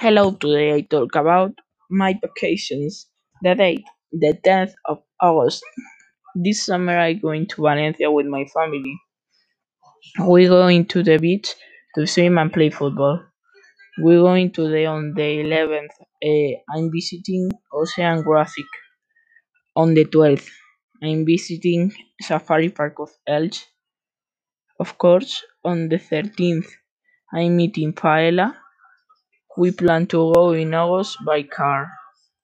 Hello, today I talk about my vacations. The date, the 10th of August. This summer I going to Valencia with my family. We going to the beach to swim and play football. We going today on the 11th. eh, I'm visiting Oceanographic. On the 12th, I'm visiting Safari Park of Elche. Of course, on the 13th, I'm meeting Paella. We plan to go in August by car.